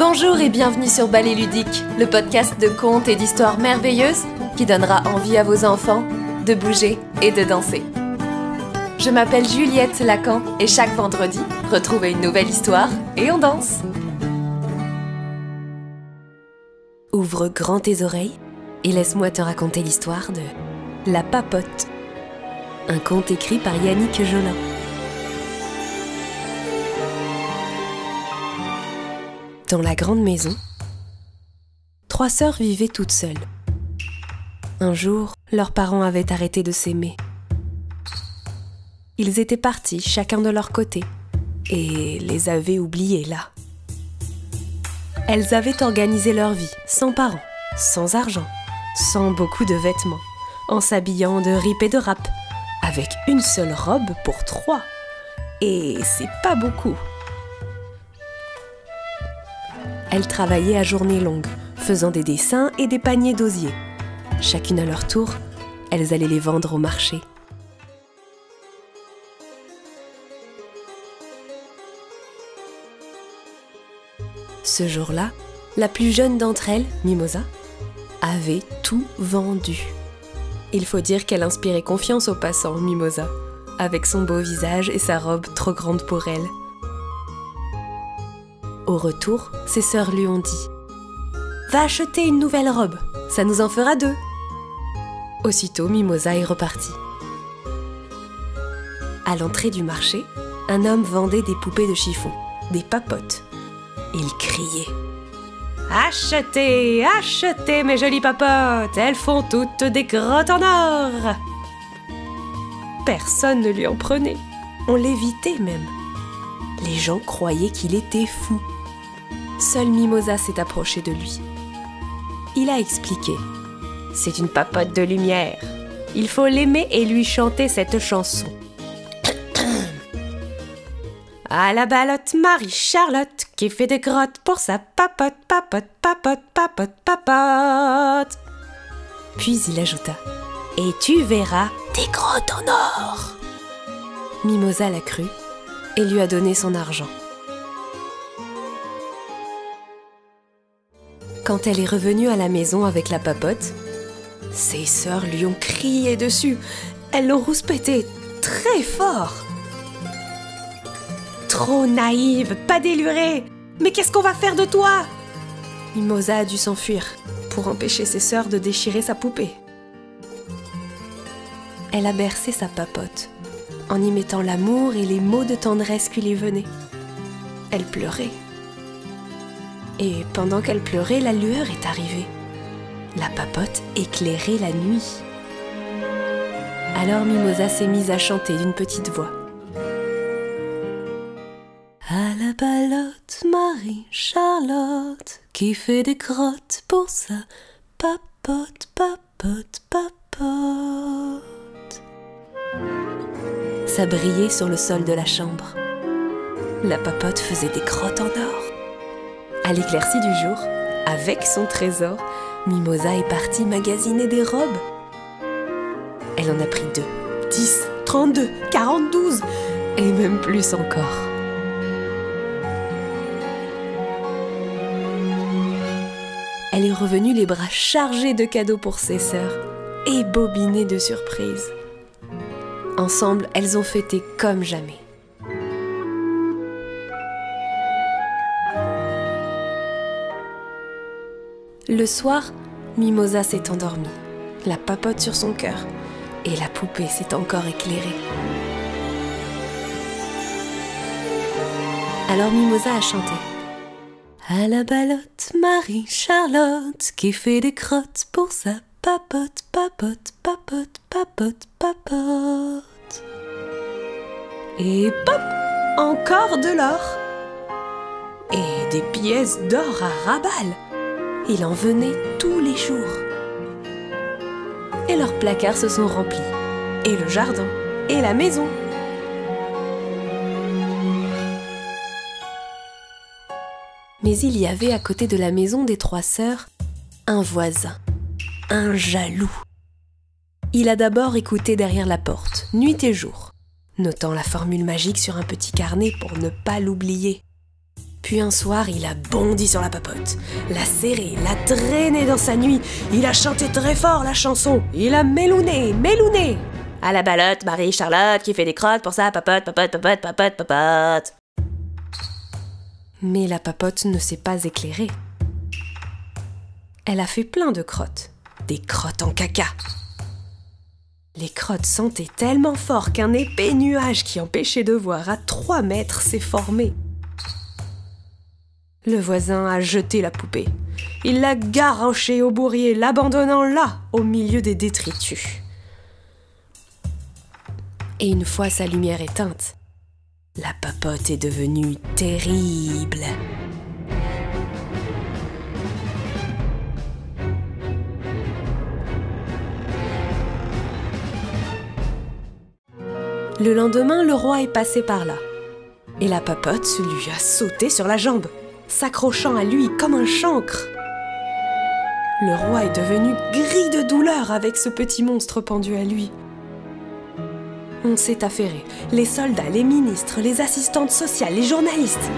Bonjour et bienvenue sur Ballet Ludique, le podcast de contes et d'histoires merveilleuses qui donnera envie à vos enfants de bouger et de danser. Je m'appelle Juliette Lacan et chaque vendredi, retrouvez une nouvelle histoire et on danse. Ouvre grand tes oreilles et laisse-moi te raconter l'histoire de La Papote, un conte écrit par Yannick Jolin. Dans la grande maison, trois sœurs vivaient toutes seules. Un jour, leurs parents avaient arrêté de s'aimer. Ils étaient partis chacun de leur côté et les avaient oubliés là. Elles avaient organisé leur vie sans parents, sans argent, sans beaucoup de vêtements, en s'habillant de rip et de rap, avec une seule robe pour trois. Et c'est pas beaucoup. Elles travaillaient à journée longue, faisant des dessins et des paniers d'osier. Chacune à leur tour, elles allaient les vendre au marché. Ce jour-là, la plus jeune d'entre elles, Mimosa, avait tout vendu. Il faut dire qu'elle inspirait confiance aux passants, Mimosa, avec son beau visage et sa robe trop grande pour elle. Au retour, ses sœurs lui ont dit Va acheter une nouvelle robe, ça nous en fera deux. Aussitôt, Mimosa est repartie. À l'entrée du marché, un homme vendait des poupées de chiffon, des papotes. Il criait Achetez, achetez mes jolies papotes, elles font toutes des grottes en or. Personne ne lui en prenait, on l'évitait même. Les gens croyaient qu'il était fou. Seul Mimosa s'est approché de lui. Il a expliqué C'est une papote de lumière. Il faut l'aimer et lui chanter cette chanson. À la balotte, Marie-Charlotte, qui fait des grottes pour sa papote, papote, papote, papote, papote. Puis il ajouta Et tu verras des grottes en or. Mimosa l'a cru et lui a donné son argent. Quand elle est revenue à la maison avec la papote, ses sœurs lui ont crié dessus. Elles l'ont rouspété très fort. Trop naïve, pas délurée. Mais qu'est-ce qu'on va faire de toi? Mimosa a dû s'enfuir pour empêcher ses sœurs de déchirer sa poupée. Elle a bercé sa papote en y mettant l'amour et les mots de tendresse qui lui venaient. Elle pleurait. Et pendant qu'elle pleurait, la lueur est arrivée. La papote éclairait la nuit. Alors Mimosa s'est mise à chanter d'une petite voix. À la balotte, Marie-Charlotte, qui fait des grottes pour sa papote, papote, papote. Ça brillait sur le sol de la chambre. La papote faisait des grottes en or. À l'éclaircie du jour, avec son trésor, Mimosa est partie magasiner des robes. Elle en a pris deux, dix, trente-deux, quarante-douze, et même plus encore. Elle est revenue les bras chargés de cadeaux pour ses sœurs et bobinée de surprises. Ensemble, elles ont fêté comme jamais. Le soir, Mimosa s'est endormie, la papote sur son cœur, et la poupée s'est encore éclairée. Alors Mimosa a chanté. À la balotte, Marie-Charlotte, qui fait des crottes pour sa papote, papote, papote, papote, papote. Et pop, encore de l'or. Et des pièces d'or à raballe. Il en venait tous les jours. Et leurs placards se sont remplis. Et le jardin. Et la maison. Mais il y avait à côté de la maison des trois sœurs un voisin, un jaloux. Il a d'abord écouté derrière la porte, nuit et jour, notant la formule magique sur un petit carnet pour ne pas l'oublier. Puis un soir, il a bondi sur la papote, l'a serré, l'a traîné dans sa nuit. Il a chanté très fort la chanson. Il a mélouné, mélouné. À la balotte, Marie-Charlotte qui fait des crottes pour sa papote, papote, papote, papote, papote. Mais la papote ne s'est pas éclairée. Elle a fait plein de crottes. Des crottes en caca. Les crottes sentaient tellement fort qu'un épais nuage qui empêchait de voir à trois mètres s'est formé. Le voisin a jeté la poupée. Il l'a garochée au bourrier, l'abandonnant là, au milieu des détritus. Et une fois sa lumière éteinte, la papote est devenue terrible. Le lendemain, le roi est passé par là. Et la papote lui a sauté sur la jambe, s'accrochant à lui comme un chancre. Le roi est devenu gris de douleur avec ce petit monstre pendu à lui. On s'est affairé, les soldats, les ministres, les assistantes sociales, les journalistes.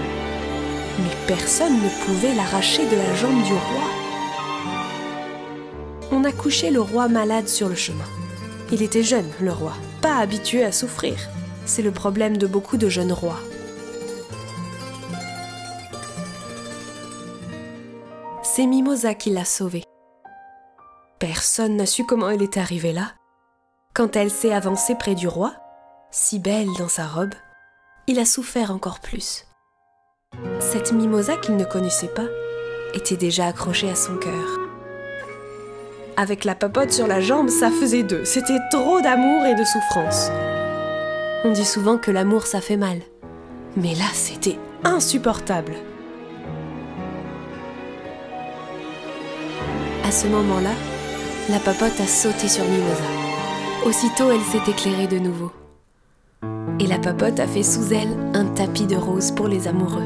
Mais personne ne pouvait l'arracher de la jambe du roi. On a couché le roi malade sur le chemin. Il était jeune, le roi, pas habitué à souffrir. C'est le problème de beaucoup de jeunes rois. C'est Mimosa qui l'a sauvé. Personne n'a su comment elle est arrivée là. Quand elle s'est avancée près du roi, si belle dans sa robe, il a souffert encore plus. Cette Mimosa qu'il ne connaissait pas était déjà accrochée à son cœur. Avec la papote sur la jambe, ça faisait deux. C'était trop d'amour et de souffrance. On dit souvent que l'amour, ça fait mal. Mais là, c'était insupportable. Ce moment-là, la papote a sauté sur Mimosa. Aussitôt, elle s'est éclairée de nouveau. Et la papote a fait sous elle un tapis de roses pour les amoureux.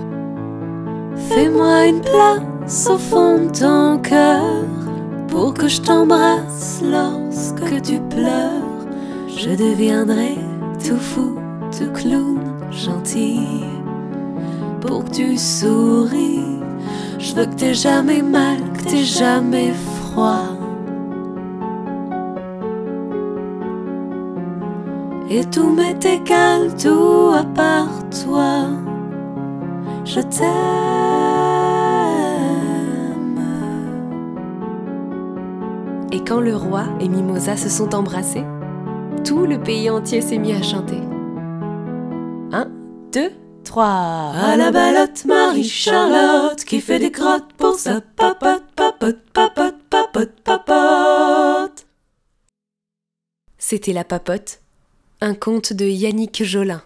Fais-moi une place au fond de ton cœur pour que je t'embrasse lorsque tu pleures. Je deviendrai tout fou, tout clown, gentil. Pour que tu souris, je veux que t'aies jamais mal, que t'aies jamais Et tout m'est égal, tout à part toi. Je t'aime. Et quand le roi et Mimosa se sont embrassés, tout le pays entier s'est mis à chanter. Un, deux, trois. À la balotte, Marie-Charlotte qui fait des crottes pour sa papote, papote, papote, C'était la papote, un conte de Yannick Jolin.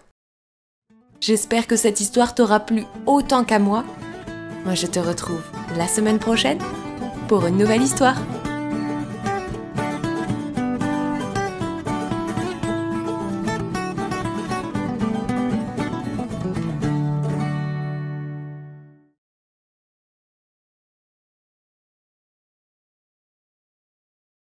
J'espère que cette histoire t'aura plu autant qu'à moi. Moi, je te retrouve la semaine prochaine pour une nouvelle histoire.